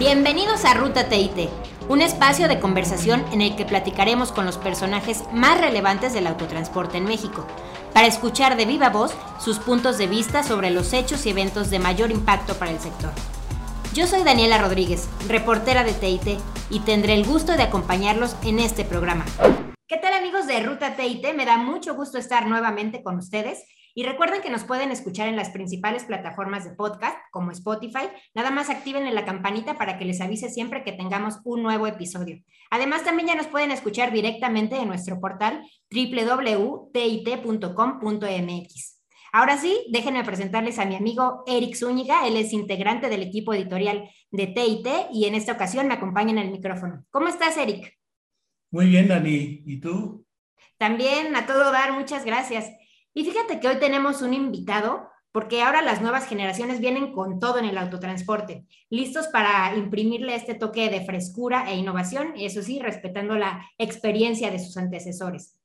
Bienvenidos a Ruta TIT, un espacio de conversación en el que platicaremos con los personajes más relevantes del autotransporte en México, para escuchar de viva voz sus puntos de vista sobre los hechos y eventos de mayor impacto para el sector. Yo soy Daniela Rodríguez, reportera de TIT, y tendré el gusto de acompañarlos en este programa. ¿Qué tal amigos de Ruta TIT? Me da mucho gusto estar nuevamente con ustedes y recuerden que nos pueden escuchar en las principales plataformas de podcast, como Spotify. Nada más activen la campanita para que les avise siempre que tengamos un nuevo episodio. Además, también ya nos pueden escuchar directamente en nuestro portal www.tit.com.mx. Ahora sí, déjenme presentarles a mi amigo Eric Zúñiga. Él es integrante del equipo editorial de TIT y en esta ocasión me acompaña en el micrófono. ¿Cómo estás, Eric? Muy bien, Dani. ¿Y tú? También, a todo dar, muchas gracias. Y fíjate que hoy tenemos un invitado porque ahora las nuevas generaciones vienen con todo en el autotransporte, listos para imprimirle este toque de frescura e innovación, eso sí, respetando la experiencia de sus antecesores.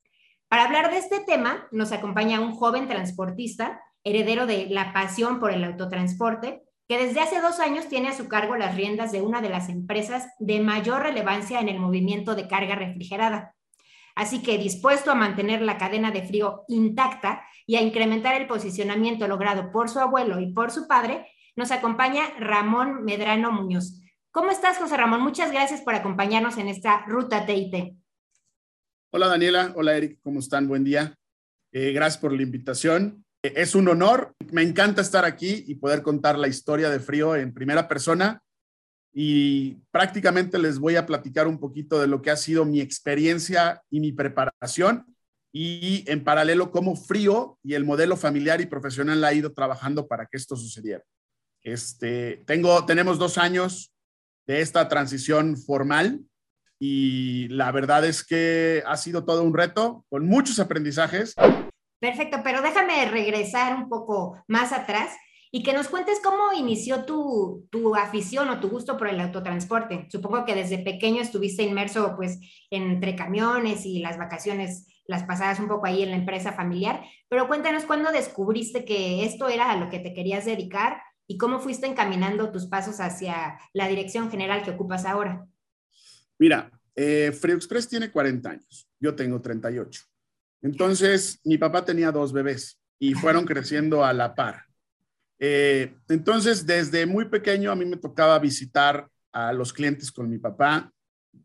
Para hablar de este tema, nos acompaña un joven transportista, heredero de la pasión por el autotransporte, que desde hace dos años tiene a su cargo las riendas de una de las empresas de mayor relevancia en el movimiento de carga refrigerada. Así que dispuesto a mantener la cadena de frío intacta y a incrementar el posicionamiento logrado por su abuelo y por su padre, nos acompaña Ramón Medrano Muñoz. ¿Cómo estás, José Ramón? Muchas gracias por acompañarnos en esta ruta TIT. Hola, Daniela. Hola, Eric. ¿Cómo están? Buen día. Eh, gracias por la invitación. Eh, es un honor. Me encanta estar aquí y poder contar la historia de Frío en primera persona y prácticamente les voy a platicar un poquito de lo que ha sido mi experiencia y mi preparación y en paralelo cómo Frío y el modelo familiar y profesional ha ido trabajando para que esto sucediera. Este, tengo, tenemos dos años de esta transición formal y la verdad es que ha sido todo un reto con muchos aprendizajes. Perfecto, pero déjame regresar un poco más atrás y que nos cuentes cómo inició tu, tu, afición o tu gusto por el autotransporte. Supongo que desde pequeño estuviste inmerso pues entre camiones y las vacaciones las pasadas un poco ahí en la empresa familiar, pero cuéntanos cuándo descubriste que esto era a lo que te querías dedicar y cómo fuiste encaminando tus pasos hacia la dirección general que ocupas ahora. Mira, eh, Express tiene 40 años, yo tengo 38. Entonces, mi papá tenía dos bebés y fueron creciendo a la par. Eh, entonces, desde muy pequeño a mí me tocaba visitar a los clientes con mi papá.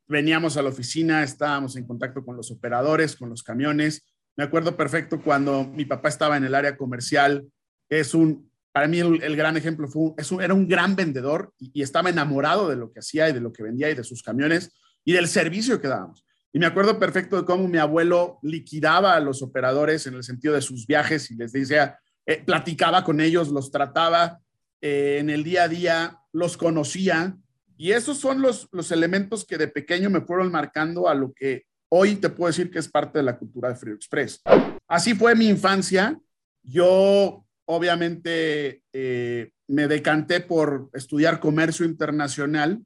Veníamos a la oficina, estábamos en contacto con los operadores, con los camiones. Me acuerdo perfecto cuando mi papá estaba en el área comercial. Es un, para mí el, gran ejemplo fue, es era un gran vendedor y, y, estaba enamorado de lo que hacía y de lo que vendía y de sus camiones y del servicio que dábamos. Y me acuerdo perfecto de cómo mi abuelo liquidaba a los operadores en el sentido de sus viajes y les decía, eh, platicaba con ellos, los trataba eh, en el día a día, los conocía. Y esos son los, los elementos que de pequeño me fueron marcando a lo que hoy te puedo decir que es parte de la cultura de Frio Express. Así fue mi infancia. Yo obviamente eh, me decanté por estudiar comercio internacional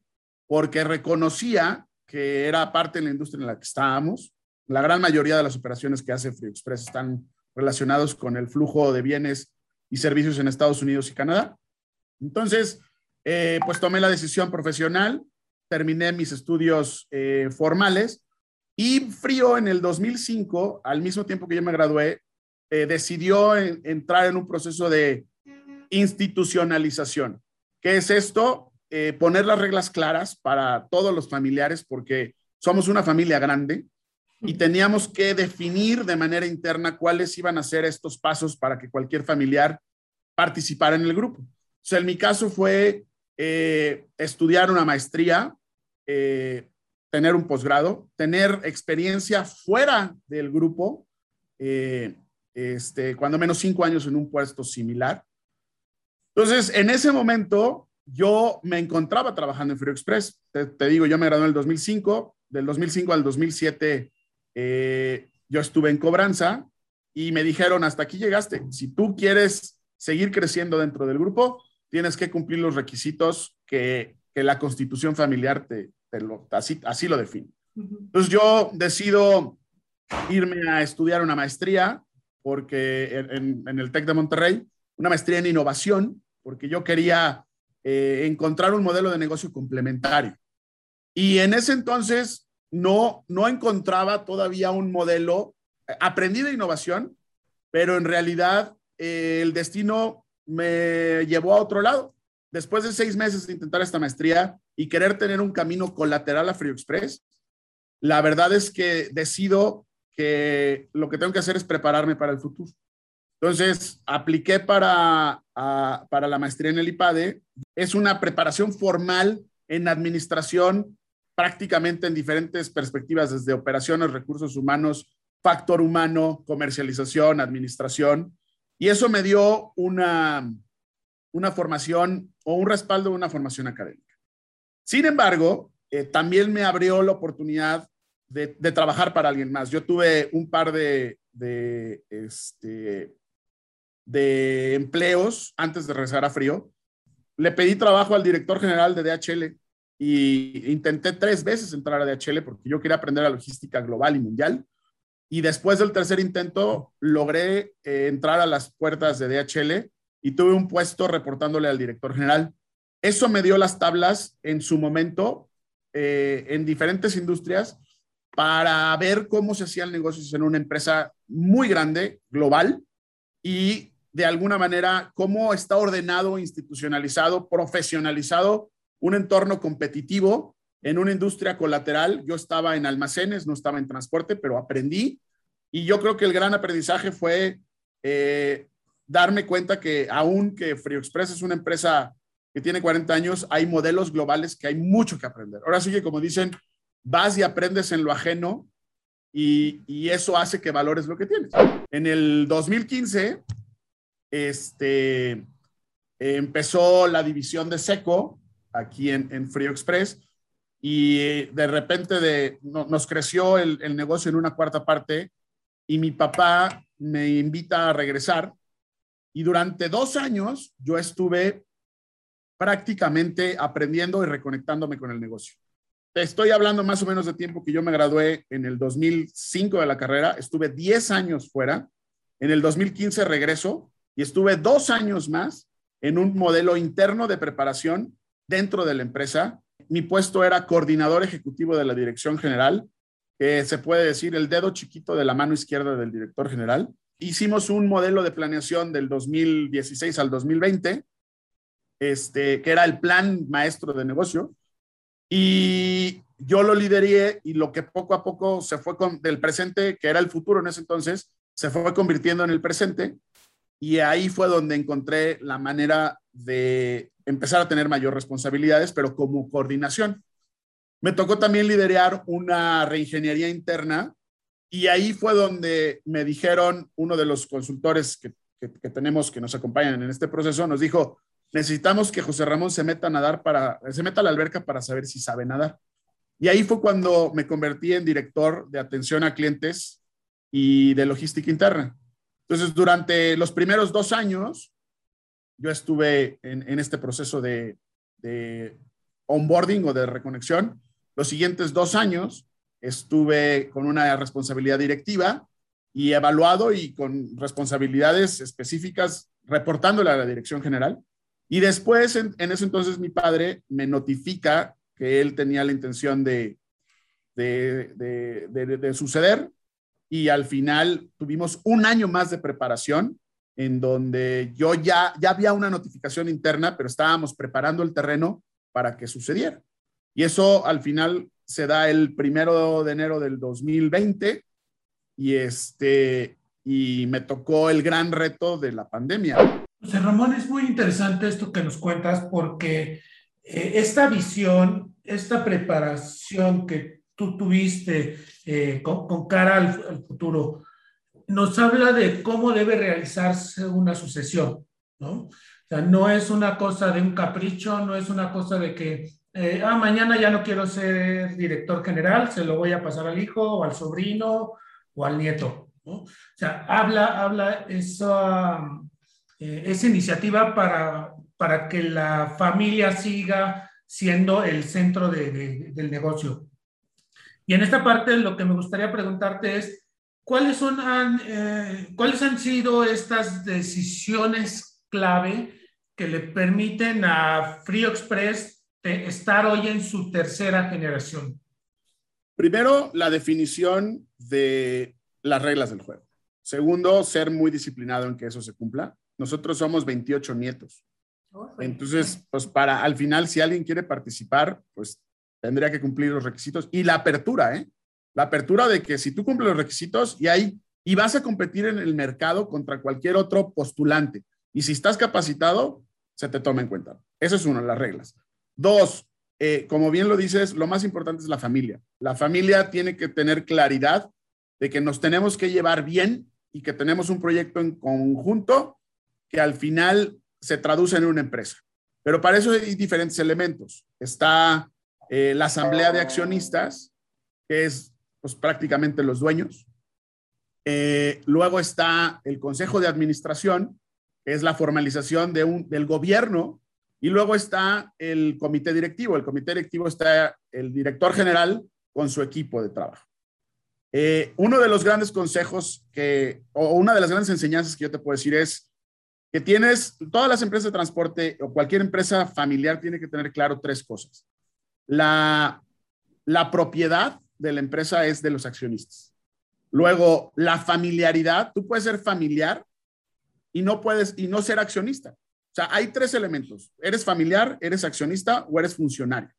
porque reconocía que era parte de la industria en la que estábamos. La gran mayoría de las operaciones que hace Frio Express están relacionados con el flujo de bienes y servicios en Estados Unidos y Canadá. Entonces, eh, pues tomé la decisión profesional, terminé mis estudios eh, formales y Frío en el 2005, al mismo tiempo que yo me gradué, eh, decidió entrar en un proceso de institucionalización. ¿Qué es esto? poner las reglas claras para todos los familiares, porque somos una familia grande, y teníamos que definir de manera interna cuáles iban a ser estos pasos para que cualquier familiar participara en el grupo. O sea, en mi caso fue eh, estudiar una maestría, eh, tener un posgrado, tener experiencia fuera del grupo, eh, este, cuando menos cinco años en un puesto similar. Entonces, en ese momento, yo me encontraba trabajando en Frio Express. Te, te digo, yo me gradué en el 2005, del 2005 al 2007 eh, yo estuve en cobranza y me dijeron, hasta aquí llegaste. Si tú quieres seguir creciendo dentro del grupo, tienes que cumplir los requisitos que, que la constitución familiar te, te lo, así, así, lo define. Entonces yo decido irme a estudiar una maestría porque en, en, el TEC de Monterrey, una maestría en innovación, porque yo quería eh, encontrar un modelo de negocio complementario. Y en ese entonces no, no encontraba todavía un modelo, aprendí de innovación, pero en realidad eh, el destino me llevó a otro lado. Después de seis meses de intentar esta maestría y querer tener un camino colateral a Frio Express, la verdad es que decido que lo que tengo que hacer es prepararme para el futuro. Entonces, apliqué para, para la maestría en el IPADE. Es una preparación formal en administración, prácticamente en diferentes perspectivas, desde operaciones, recursos humanos, factor humano, comercialización, administración. Y eso me dio una, una formación o un respaldo de una formación académica. Sin embargo, eh, también me abrió la oportunidad de, trabajar para alguien más. Yo tuve un par de, este, de empleos antes de regresar a Frío. Le pedí trabajo al director general de DHL y intenté tres veces entrar a DHL porque yo quería aprender la logística global y mundial. Y después del tercer intento logré eh, entrar a las puertas de DHL y tuve un puesto reportándole al director general. Eso me dio las tablas en su momento eh, en diferentes industrias para ver cómo se hacía el negocio en una empresa muy grande, global, y de alguna manera cómo está ordenado, institucionalizado, profesionalizado un entorno competitivo en una industria colateral. Yo estaba en almacenes, no estaba en transporte, pero aprendí. Y yo creo que el gran aprendizaje fue eh, darme cuenta que aún que Frio Express es una empresa que tiene 40 años, hay modelos globales que hay mucho que aprender. Ahora sí que como dicen, vas y aprendes en lo ajeno y, eso hace que valores lo que tienes. En el 2015, este, empezó la división de Seco aquí en, en Frío Express. Y de repente de, nos creció el, el negocio en una cuarta parte y mi papá me invita a regresar. Y durante dos años yo estuve prácticamente aprendiendo y reconectándome con el negocio. Estoy hablando más o menos de tiempo que yo me gradué en el 2005 de la carrera, estuve 10 años fuera, en el 2015 regreso y estuve dos años más en un modelo interno de preparación dentro de la empresa. Mi puesto era coordinador ejecutivo de la dirección general, que se puede decir el dedo chiquito de la mano izquierda del director general. Hicimos un modelo de planeación del 2016 al 2020, este, que era el plan maestro de negocio, y yo lo lideré y lo que poco a poco se fue con, del presente, que era el futuro en ese entonces, se fue convirtiendo en el presente. Y ahí fue donde encontré la manera de empezar a tener mayor responsabilidades, pero como coordinación. Me tocó también liderar una reingeniería interna y ahí fue donde me dijeron, uno de los consultores que, que tenemos que nos acompañan en este proceso, nos dijo, necesitamos que José Ramón se meta a nadar para, se meta a la alberca para saber si sabe nadar. Y ahí fue cuando me convertí en director de atención a clientes y de logística interna. Entonces, durante los primeros dos años, yo estuve en, este proceso de, de, onboarding o de reconexión. Los siguientes dos años estuve con una responsabilidad directiva y evaluado y con responsabilidades específicas reportándole a la dirección general. Y después, en, ese entonces, mi padre me notifica que él tenía la intención de, de, suceder y al final tuvimos un año más de preparación en donde yo ya, ya había una notificación interna, pero estábamos preparando el terreno para que sucediera. Y eso al final se da el primero de enero del 2020 y, este, y me tocó el gran reto de la pandemia. José Ramón, es muy interesante esto que nos cuentas porque eh, esta visión, esta preparación que tú tuviste eh, con, cara al, futuro, nos habla de cómo debe realizarse una sucesión, ¿no? O sea, no es una cosa de un capricho, no es una cosa de que, eh, ah, mañana ya no quiero ser director general, se lo voy a pasar al hijo o al sobrino o al nieto, ¿no? O sea, habla, habla esa eh, esa iniciativa para, para que la familia siga siendo el centro del negocio. Y en esta parte lo que me gustaría preguntarte es, ¿cuáles, son, han, eh, ¿cuáles han sido estas decisiones clave que le permiten a Frío Express estar hoy en su tercera generación? Primero, la definición de las reglas del juego. Segundo, ser muy disciplinado en que eso se cumpla. Nosotros somos 28 nietos. Entonces, pues para al final, si alguien quiere participar, pues tendría que cumplir los requisitos y la apertura, ¿eh? La apertura de que si tú cumples los requisitos y hay y vas a competir en el mercado contra cualquier otro postulante y si estás capacitado, se te toma en cuenta. Esa es una de las reglas. Dos, eh, como bien lo dices, lo más importante es la familia. La familia tiene que tener claridad de que nos tenemos que llevar bien y que tenemos un proyecto en conjunto que al final se traduce en una empresa. Pero para eso hay diferentes elementos. Está eh, la asamblea de accionistas, que es pues, prácticamente los dueños. Eh, luego está el consejo de administración, que es la formalización de un, del gobierno. Y luego está el comité directivo. El comité directivo está el director general con su equipo de trabajo. Eh, uno de los grandes consejos que, o una de las grandes enseñanzas que yo te puedo decir es que tienes, todas las empresas de transporte o cualquier empresa familiar tiene que tener claro tres cosas. La, la propiedad de la empresa es de los accionistas. Luego, la familiaridad, tú puedes ser familiar y no puedes y no ser accionista. O sea, hay tres elementos. Eres familiar, eres accionista o eres funcionario.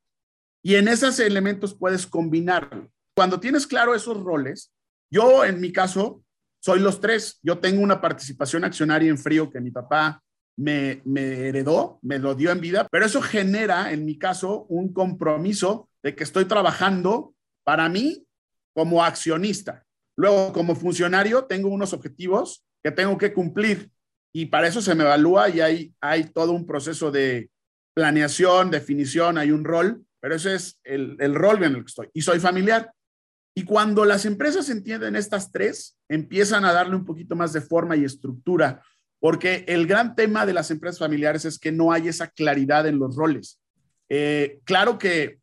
Y en esos elementos puedes combinarlo. Cuando tienes claro esos roles, yo en mi caso soy los tres. Yo tengo una participación accionaria en frío que mi papá me, heredó, me lo dio en vida, pero eso genera, en mi caso, un compromiso de que estoy trabajando para mí como accionista. Luego, como funcionario, tengo unos objetivos que tengo que cumplir y para eso se me evalúa y hay, hay todo un proceso de planeación, definición, hay un rol, pero ese es el, el rol en el que estoy. Y soy familiar. Y cuando las empresas entienden estas tres, empiezan a darle un poquito más de forma y estructura, porque el gran tema de las empresas familiares es que no hay esa claridad en los roles. Eh, claro que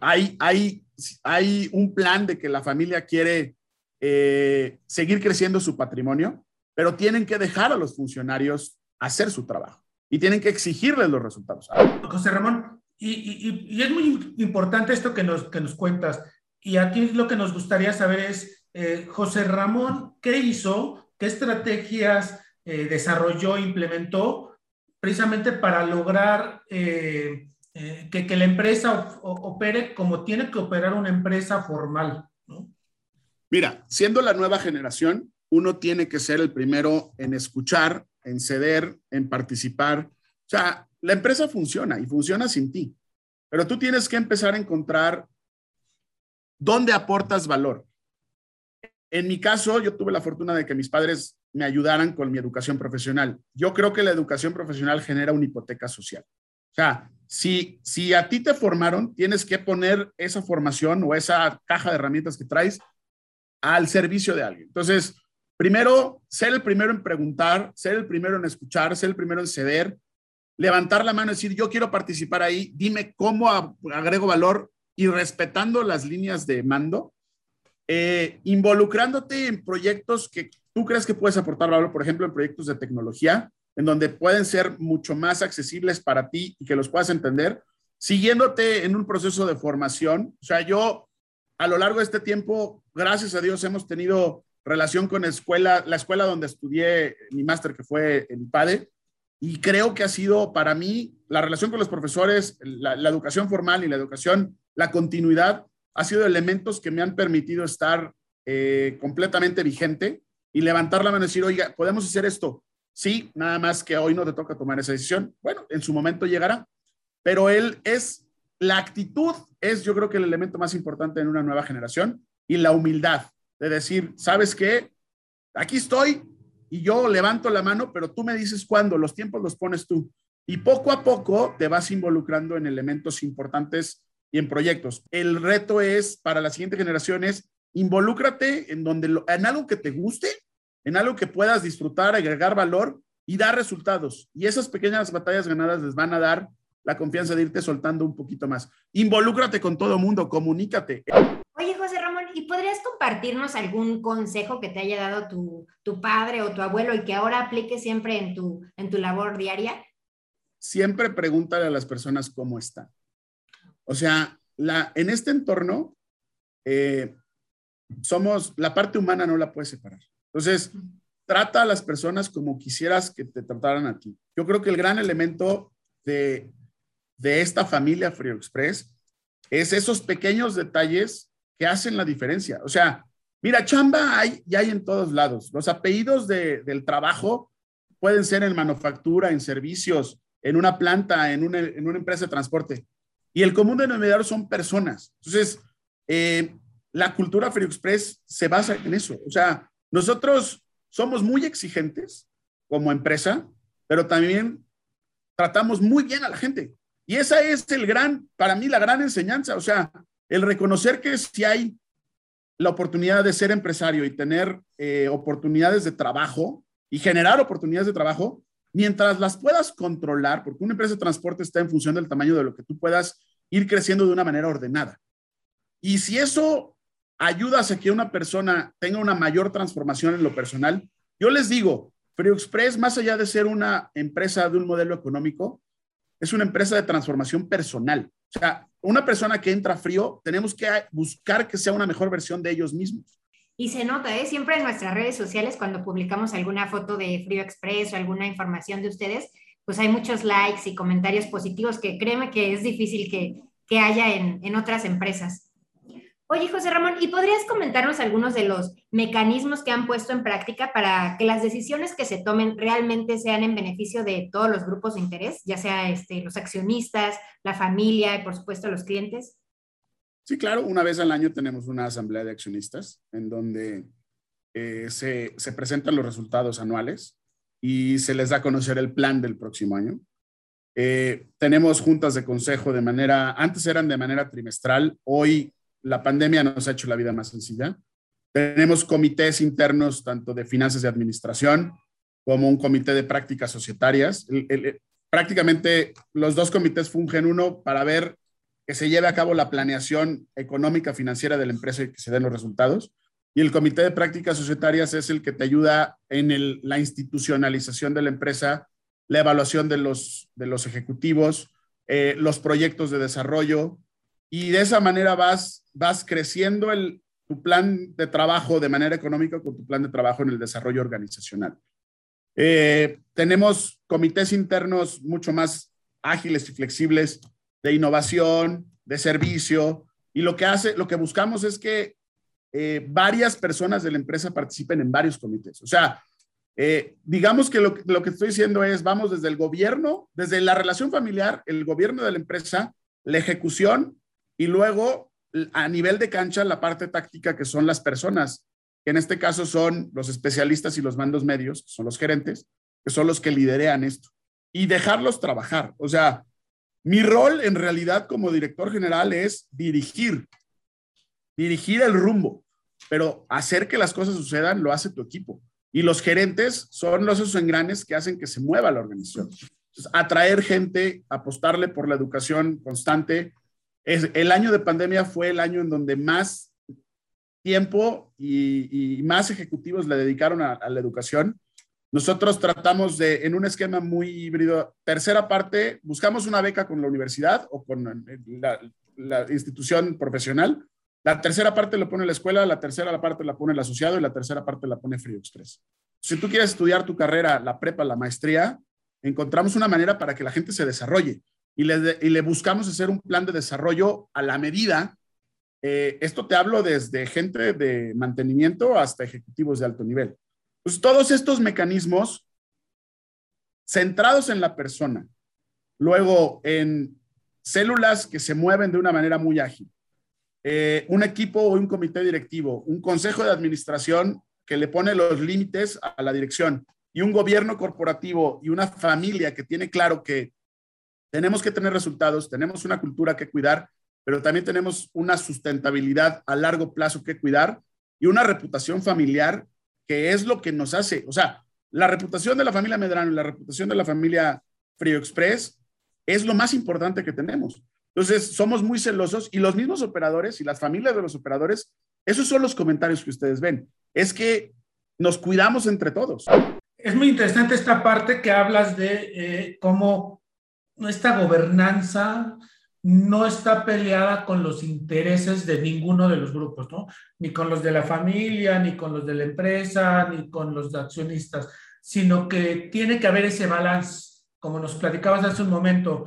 hay, hay, hay un plan de que la familia quiere eh, seguir creciendo su patrimonio, pero tienen que dejar a los funcionarios hacer su trabajo y tienen que exigirles los resultados. José Ramón, y, y, es muy importante esto que nos, que nos cuentas. Y aquí lo que nos gustaría saber es, eh, José Ramón, ¿qué hizo? ¿Qué estrategias eh, desarrolló, implementó precisamente para lograr eh, que, que, la empresa opere como tiene que operar una empresa formal? Mira, siendo la nueva generación, uno tiene que ser el primero en escuchar, en ceder, en participar. O sea, la empresa funciona y funciona sin ti, pero tú tienes que empezar a encontrar ¿Dónde aportas valor? En mi caso, yo tuve la fortuna de que mis padres me ayudaran con mi educación profesional. Yo creo que la educación profesional genera una hipoteca social. O sea, si, si a ti te formaron, tienes que poner esa formación o esa caja de herramientas que traes al servicio de alguien. Entonces, primero, ser el primero en preguntar, ser el primero en escuchar, ser el primero en ceder, levantar la mano y decir, yo quiero participar ahí, dime cómo agrego valor y respetando las líneas de mando, eh, involucrándote en proyectos que tú crees que puedes aportar valor, por ejemplo, en proyectos de tecnología, en donde pueden ser mucho más accesibles para ti y que los puedas entender, siguiéndote en un proceso de formación. O sea, yo a lo largo de este tiempo, gracias a Dios, hemos tenido relación con escuela, la escuela donde estudié mi máster, que fue en PADE, y creo que ha sido para mí la relación con los profesores, la, educación formal y la educación la continuidad ha sido elementos que me han permitido estar eh, completamente vigente y levantar la mano y decir, oiga, podemos hacer esto. Sí, nada más que hoy no te toca tomar esa decisión. Bueno, en su momento llegará, pero él es, la actitud es yo creo que el elemento más importante en una nueva generación y la humildad de decir, ¿sabes qué? Aquí estoy y yo levanto la mano, pero tú me dices cuándo, los tiempos los pones tú. Y poco a poco te vas involucrando en elementos importantes y en proyectos. El reto es para las siguientes generaciones, involúcrate en, donde en algo que te guste, en algo que puedas disfrutar, agregar valor y dar resultados. Y esas pequeñas batallas ganadas les van a dar la confianza de irte soltando un poquito más. Involúcrate con todo mundo, comunícate. Oye, José Ramón, ¿y podrías compartirnos algún consejo que te haya dado tu, tu padre o tu abuelo y que ahora aplique siempre en tu, en tu labor diaria? siempre pregúntale a las personas cómo están. O sea, la, en este entorno, eh, somos, la parte humana no la puedes separar. Entonces, trata a las personas como quisieras que te trataran a ti. Yo creo que el gran elemento de, de esta familia Frio Express es esos pequeños detalles que hacen la diferencia. O sea, mira, chamba hay, ya hay en todos lados. Los apellidos del trabajo pueden ser en manufactura, en servicios, en una planta, en una, en una empresa de transporte. Y el común denominador son personas. Entonces, eh, la cultura Free Express se basa en eso. O sea, nosotros somos muy exigentes como empresa, pero también tratamos muy bien a la gente. Y esa es el gran, para mí, la gran enseñanza. O sea, el reconocer que si hay la oportunidad de ser empresario y tener eh, oportunidades de trabajo y generar oportunidades de trabajo, mientras las puedas controlar, porque una empresa de transporte está en función del tamaño de lo que tú puedas ir creciendo de una manera ordenada. Y si eso ayuda a que una persona tenga una mayor transformación en lo personal, yo les digo, Frio Express, más allá de ser una empresa de un modelo económico, es una empresa de transformación personal. O sea, una persona que entra frío, tenemos que buscar que sea una mejor versión de ellos mismos. Y se nota, ¿eh? siempre en nuestras redes sociales, cuando publicamos alguna foto de Frío Express o alguna información de ustedes, pues hay muchos likes y comentarios positivos que créeme que es difícil que, que haya en, en otras empresas. Oye, José Ramón, ¿y podrías comentarnos algunos de los mecanismos que han puesto en práctica para que las decisiones que se tomen realmente sean en beneficio de todos los grupos de interés, ya sea este, los accionistas, la familia y por supuesto los clientes? Sí, claro, una vez al año tenemos una asamblea de accionistas en donde eh, se, se, presentan los resultados anuales y se les da a conocer el plan del próximo año. Eh, tenemos juntas de consejo de manera, antes eran de manera trimestral, hoy la pandemia nos ha hecho la vida más sencilla. Tenemos comités internos tanto de finanzas y administración como un comité de prácticas societarias. prácticamente los dos comités fungen uno para ver que se lleve a cabo la planeación económica financiera de la empresa y que se den los resultados. Y el Comité de Prácticas Societarias es el que te ayuda en la institucionalización de la empresa, la evaluación de los, de los ejecutivos, eh, los proyectos de desarrollo. Y de esa manera vas, vas creciendo el, tu plan de trabajo de manera económica con tu plan de trabajo en el desarrollo organizacional. Eh, tenemos comités internos mucho más ágiles y flexibles de innovación, de servicio, y lo que hace, lo que buscamos es que eh, varias personas de la empresa participen en varios comités. O sea, eh, digamos que lo, lo, que estoy diciendo es, vamos desde el gobierno, desde la relación familiar, el gobierno de la empresa, la ejecución y luego a nivel de cancha la parte táctica que son las personas, que en este caso son los especialistas y los mandos medios, que son los gerentes, que son los que liderean esto, y dejarlos trabajar. O sea, mi rol en realidad como director general es dirigir, dirigir el rumbo, pero hacer que las cosas sucedan lo hace tu equipo. Y los gerentes son los esos engranes que hacen que se mueva la organización. atraer gente, apostarle por la educación constante. Es, el año de pandemia fue el año en donde más tiempo y, más ejecutivos le dedicaron a la educación nosotros tratamos de, en un esquema muy híbrido, tercera parte, buscamos una beca con la universidad o con la, institución profesional. La tercera parte lo pone la escuela, la tercera parte la pone el asociado y la tercera parte la pone Frío Express. Si tú quieres estudiar tu carrera, la prepa, la maestría, encontramos una manera para que la gente se desarrolle y le, y le buscamos hacer un plan de desarrollo a la medida. Eh, esto te hablo desde gente de mantenimiento hasta ejecutivos de alto nivel. Pues todos estos mecanismos centrados en la persona, luego en células que se mueven de una manera muy ágil, eh, un equipo o un comité directivo, un consejo de administración que le pone los límites a la dirección y un gobierno corporativo y una familia que tiene claro que tenemos que tener resultados, tenemos una cultura que cuidar, pero también tenemos una sustentabilidad a largo plazo que cuidar y una reputación familiar que es lo que nos hace, o sea, la reputación de la familia Medrano y la reputación de la familia Frío Express es lo más importante que tenemos. Entonces, somos muy celosos y los mismos operadores y las familias de los operadores, esos son los comentarios que ustedes ven. Es que nos cuidamos entre todos. Es muy interesante esta parte que hablas de eh, cómo esta gobernanza no está peleada con los intereses de ninguno de los grupos, ¿no? Ni con los de la familia, ni con los de la empresa, ni con los de accionistas, sino que tiene que haber ese balance, como nos platicabas hace un momento,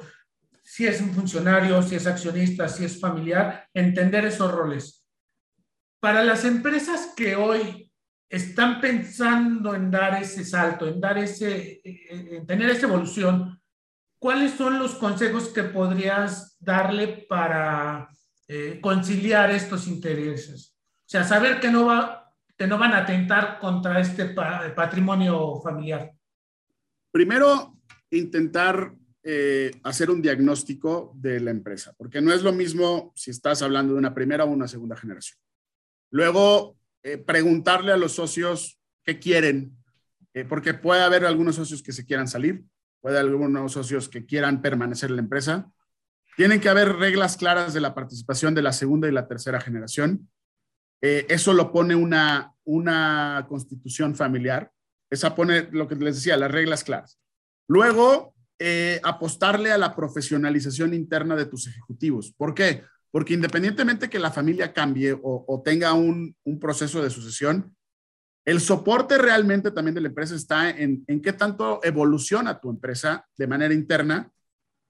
si es un funcionario, si es accionista, si es familiar, entender esos roles. Para las empresas que hoy están pensando en dar ese salto, en dar ese, en tener esa evolución, ¿cuáles son los consejos que podrías darle para eh, conciliar estos intereses? O sea, saber que no, va, que no van a atentar contra este patrimonio familiar. Primero, intentar eh, hacer un diagnóstico de la empresa, porque no es lo mismo si estás hablando de una primera o una segunda generación. Luego, eh, preguntarle a los socios qué quieren, porque puede haber algunos socios que se quieran salir, puede algunos socios que quieran permanecer en la empresa. Tienen que haber reglas claras de la participación de la segunda y la tercera generación. Eh, eso lo pone una, una constitución familiar. Esa pone lo que les decía, las reglas claras. Luego, eh, apostarle a la profesionalización interna de tus ejecutivos. ¿Por qué? Porque independientemente que la familia cambie o, o tenga un, un, proceso de sucesión, el soporte realmente también de la empresa está en, en qué tanto evoluciona tu empresa de manera interna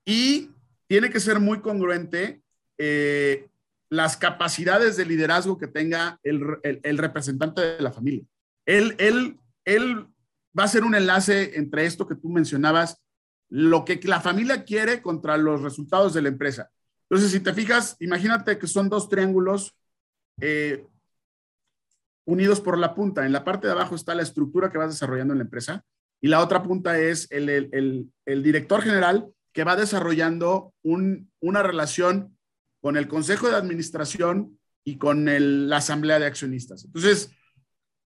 y tiene que ser muy congruente eh, las capacidades de liderazgo que tenga el, el, representante de la familia. Él, él, él va a ser un enlace entre esto que tú mencionabas, lo que la familia quiere contra los resultados de la empresa. Entonces, si te fijas, imagínate que son dos triángulos eh, unidos por la punta. En la parte de abajo está la estructura que vas desarrollando en la empresa y la otra punta es el, el, el, director general que va desarrollando un, una relación con el consejo de administración y con la asamblea de accionistas. Entonces,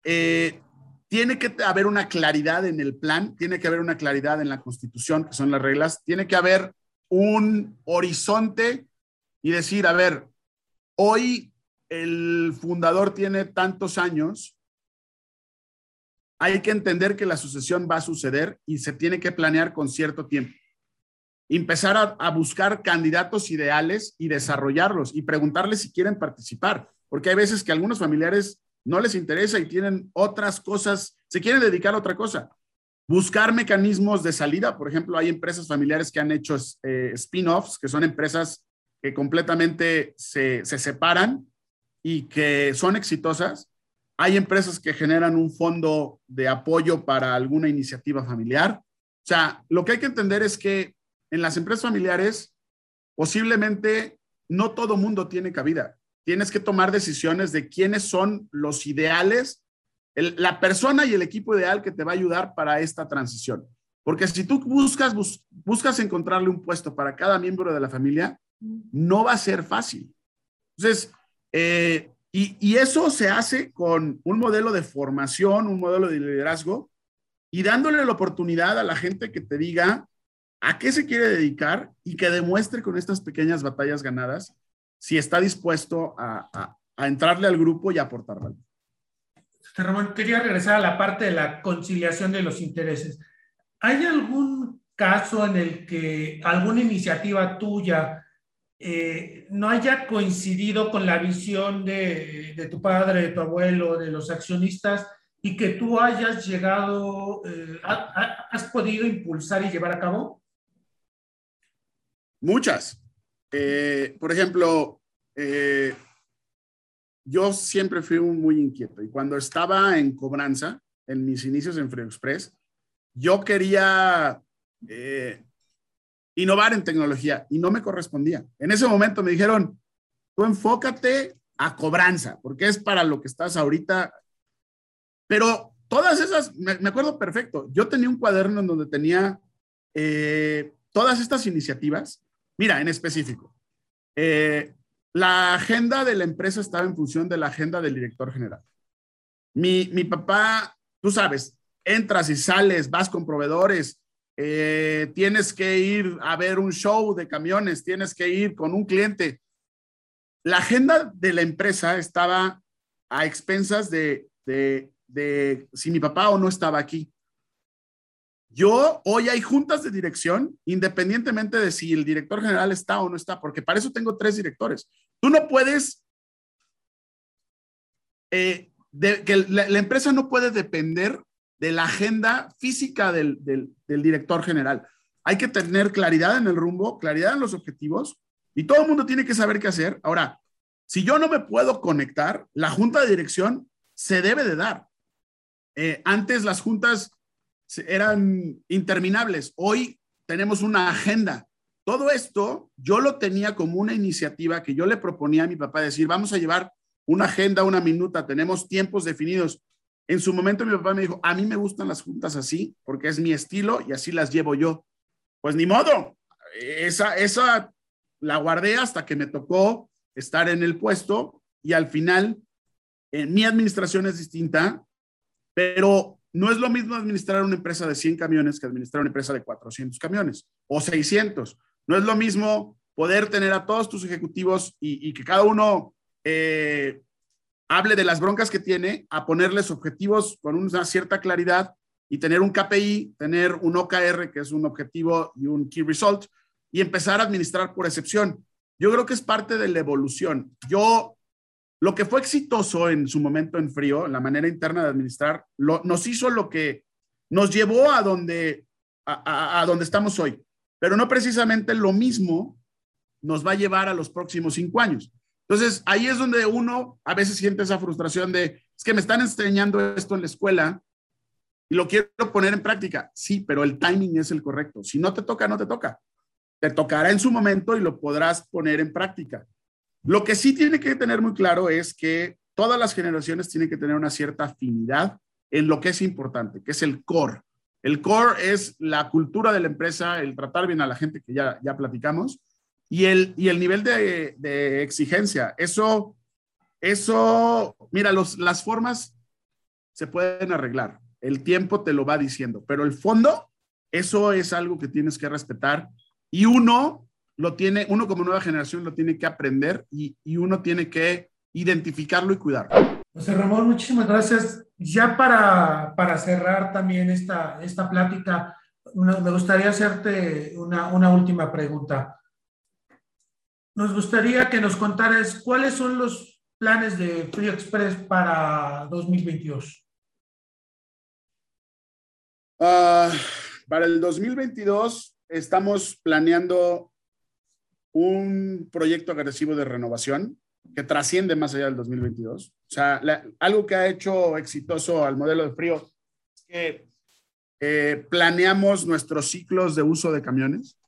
eh, tiene que haber una claridad en el plan, tiene que haber una claridad en la constitución, que son las reglas, tiene que haber un horizonte y decir, a ver, hoy el fundador tiene tantos años, hay que entender que la sucesión va a suceder y se tiene que planear con cierto tiempo. Empezar a, buscar candidatos ideales y desarrollarlos y preguntarles si quieren participar, porque hay veces que a algunos familiares no les interesa y tienen otras cosas, se quieren dedicar a otra cosa. Buscar mecanismos de salida, por ejemplo, hay empresas familiares que han hecho eh, spin-offs, que son empresas que completamente se, se separan y que son exitosas. Hay empresas que generan un fondo de apoyo para alguna iniciativa familiar. O sea, lo que hay que entender es que en las empresas familiares posiblemente no todo mundo tiene cabida. Tienes que tomar decisiones de quiénes son los ideales, la persona y el equipo ideal que te va a ayudar para esta transición. Porque si tú buscas, buscas encontrarle un puesto para cada miembro de la familia, no va a ser fácil. Entonces, eh, y, eso se hace con un modelo de formación, un modelo de liderazgo y dándole la oportunidad a la gente que te diga a qué se quiere dedicar y que demuestre con estas pequeñas batallas ganadas si está dispuesto a, entrarle al grupo y aportar valor. Ramón, quería regresar a la parte de la conciliación de los intereses. ¿Hay algún caso en el que alguna iniciativa tuya eh, no haya coincidido con la visión de, tu padre, de tu abuelo, de los accionistas, y que tú hayas llegado, eh, has podido impulsar y llevar a cabo? Muchas. Eh, por ejemplo, yo siempre fui muy inquieto y cuando estaba en cobranza, en mis inicios en Free Express, yo quería innovar en tecnología y no me correspondía. En ese momento me dijeron, tú enfócate a cobranza, porque es para lo que estás ahorita. Pero todas esas, me, acuerdo perfecto, yo tenía un cuaderno en donde tenía eh, todas estas iniciativas. Mira, en específico, eh, la agenda de la empresa estaba en función de la agenda del director general. Mi, mi papá, tú sabes, entras y sales, vas con proveedores, eh, tienes que ir a ver un show de camiones, tienes que ir con un cliente. La agenda de la empresa estaba a expensas de, de, si mi papá o no estaba aquí. Yo, hoy hay juntas de dirección, independientemente de si el director general está o no está, porque para eso tengo tres directores. Tú no puedes, eh, que la, empresa no puede depender de la agenda física del, del, director general. Hay que tener claridad en el rumbo, claridad en los objetivos y todo el mundo tiene que saber qué hacer. Ahora, si yo no me puedo conectar, la junta de dirección se debe de dar. Eh, antes las juntas eran interminables, hoy tenemos una agenda. Todo esto yo lo tenía como una iniciativa que yo le proponía a mi papá, decir, vamos a llevar una agenda, una minuta, tenemos tiempos definidos. En su momento mi papá me dijo, a mí me gustan las juntas así, porque es mi estilo y así las llevo yo. Pues ni modo, esa, esa la guardé hasta que me tocó estar en el puesto y al final en mi administración es distinta, pero no es lo mismo administrar una empresa de 100 camiones que administrar una empresa de 400 camiones o 600. No es lo mismo poder tener a todos tus ejecutivos y, que cada uno eh, hable de las broncas que tiene, a ponerles objetivos con una cierta claridad y tener un KPI, tener un OKR, que es un objetivo y un key result, y empezar a administrar por excepción. Yo creo que es parte de la evolución. Yo, lo que fue exitoso en su momento en frío, la manera interna de administrar, nos hizo lo que nos llevó a donde, a, donde estamos hoy. Pero no precisamente lo mismo nos va a llevar a los próximos cinco años. Entonces, ahí es donde uno a veces siente esa frustración de, es que me están enseñando esto en la escuela y lo quiero poner en práctica. Sí, pero el timing es el correcto. Si no te toca, no te toca te tocará en su momento y lo podrás poner en práctica. Lo que sí tiene que tener muy claro es que todas las generaciones tienen que tener una cierta afinidad en lo que es importante, que es el core. El core es la cultura de la empresa, el tratar bien a la gente que ya, ya platicamos y el, y el nivel de, exigencia. Eso, eso, mira, los, las formas se pueden arreglar. El tiempo te lo va diciendo, pero el fondo, eso es algo que tienes que respetar y uno lo tiene, uno como nueva generación lo tiene que aprender y, uno tiene que identificarlo y cuidarlo. José Ramón, muchísimas gracias. Ya para, para cerrar también esta, esta plática, me gustaría hacerte una, una última pregunta. Nos gustaría que nos contaras cuáles son los planes de Frío Express para 2022. Ah, para el 2022 estamos planeando un proyecto agresivo de renovación que trasciende más allá del 2022. O sea, algo que ha hecho exitoso al modelo de frío es que eh, planeamos nuestros ciclos de uso de camiones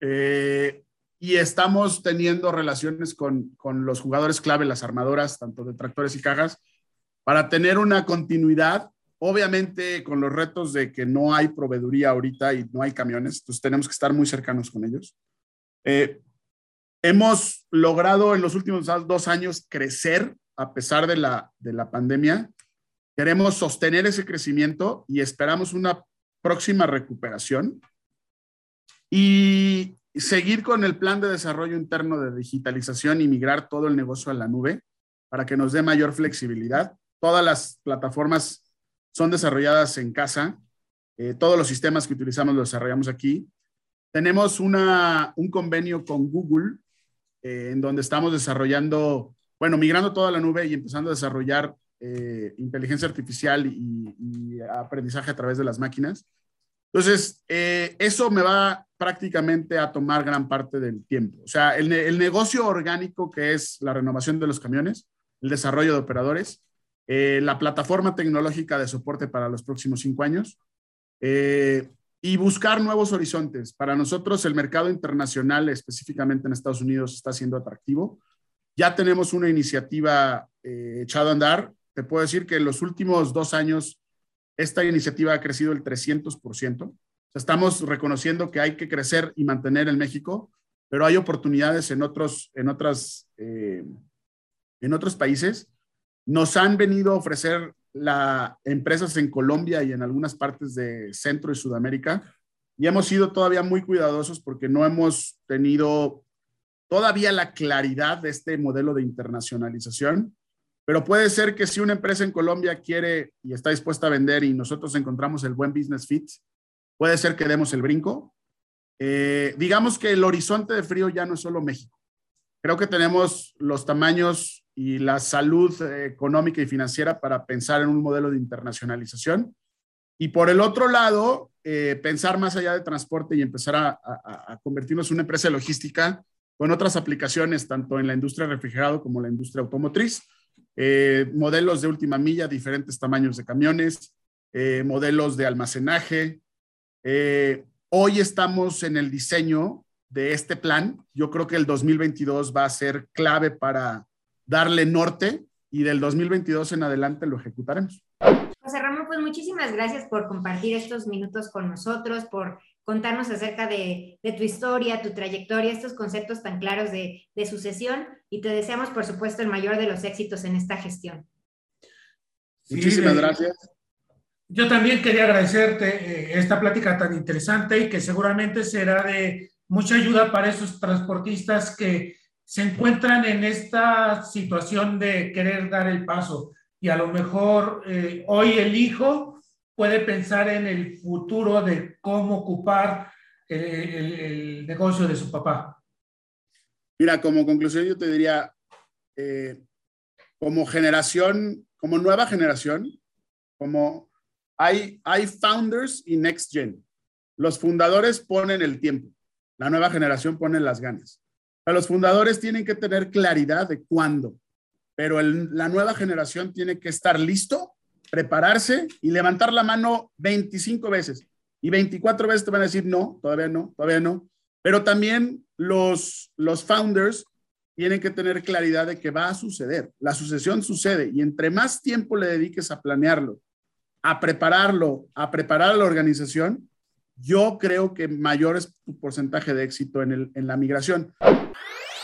eh, y estamos teniendo relaciones con, con los jugadores clave, las armadoras, tanto de tractores y cajas, para tener una continuidad Obviamente con los retos de que no hay proveeduría ahorita y no hay camiones, entonces tenemos que estar muy cercanos con ellos. Eh, hemos logrado en los últimos dos años crecer a pesar de la, de la pandemia. Queremos sostener ese crecimiento y esperamos una próxima recuperación y seguir con el plan de desarrollo interno de digitalización y migrar todo el negocio a la nube para que nos dé mayor flexibilidad. Todas las plataformas son desarrolladas en casa. Eh, todos los sistemas que utilizamos los desarrollamos aquí. Tenemos una, un convenio con Google eh, en donde estamos desarrollando, bueno, migrando toda la nube y empezando a desarrollar eh, inteligencia artificial y, aprendizaje a través de las máquinas. Entonces, eso me va prácticamente a tomar gran parte del tiempo. O sea, el, el negocio orgánico que es la renovación de los camiones, el desarrollo de operadores, eh, la plataforma tecnológica de soporte para los próximos cinco años eh, y buscar nuevos horizontes. Para nosotros el mercado internacional, específicamente en Estados Unidos, está siendo atractivo. Ya tenemos una iniciativa eh, echada a andar. Te puedo decir que en los últimos dos años esta iniciativa ha crecido el 300%. estamos reconociendo que hay que crecer y mantener en México, pero hay oportunidades en otros, en otras, en otros países nos han venido a ofrecer la, empresas en Colombia y en algunas partes de Centro y Sudamérica y hemos sido todavía muy cuidadosos porque no hemos tenido todavía la claridad de este modelo de internacionalización, pero puede ser que si una empresa en Colombia quiere y está dispuesta a vender y nosotros encontramos el buen business fit, puede ser que demos el brinco. Eh, digamos que el horizonte de frío ya no es solo México. Creo que tenemos los tamaños y la salud económica y financiera para pensar en un modelo de internacionalización. Y por el otro lado, eh, pensar más allá de transporte y empezar a, convertirnos en una empresa logística con otras aplicaciones, tanto en la industria refrigerado como en la industria automotriz. Eh, modelos de última milla, diferentes tamaños de camiones, eh, modelos de almacenaje. hoy estamos en el diseño de este plan. Yo creo que el 2022 va a ser clave para darle norte y del 2022 en adelante lo ejecutaremos. José Ramón, pues muchísimas gracias por compartir estos minutos con nosotros, por contarnos acerca de, tu historia, tu trayectoria, estos conceptos tan claros de, sucesión y te deseamos, por supuesto, el mayor de los éxitos en esta gestión. Muchísimas gracias. Yo también quería agradecerte eh, esta plática tan interesante y que seguramente será de mucha ayuda para esos transportistas que se encuentran en esta situación de querer dar el paso y a lo mejor eh, hoy el hijo puede pensar en el futuro de cómo ocupar eh, el, negocio de su papá. Mira, como conclusión yo te diría, eh, como generación, como nueva generación, como hay, hay founders y next gen. Los fundadores ponen el tiempo, la nueva generación pone las ganas. los fundadores tienen que tener claridad de cuándo, pero la nueva generación tiene que estar listo, prepararse y levantar la mano 25 veces. Y 24 veces te van a decir, no, todavía no, todavía no. Pero también los, los founders tienen que tener claridad de que va a suceder. La sucesión sucede y entre más tiempo le dediques a planearlo, a prepararlo, a preparar a la organización, yo creo que mayor es tu porcentaje de éxito en, el, en la migración.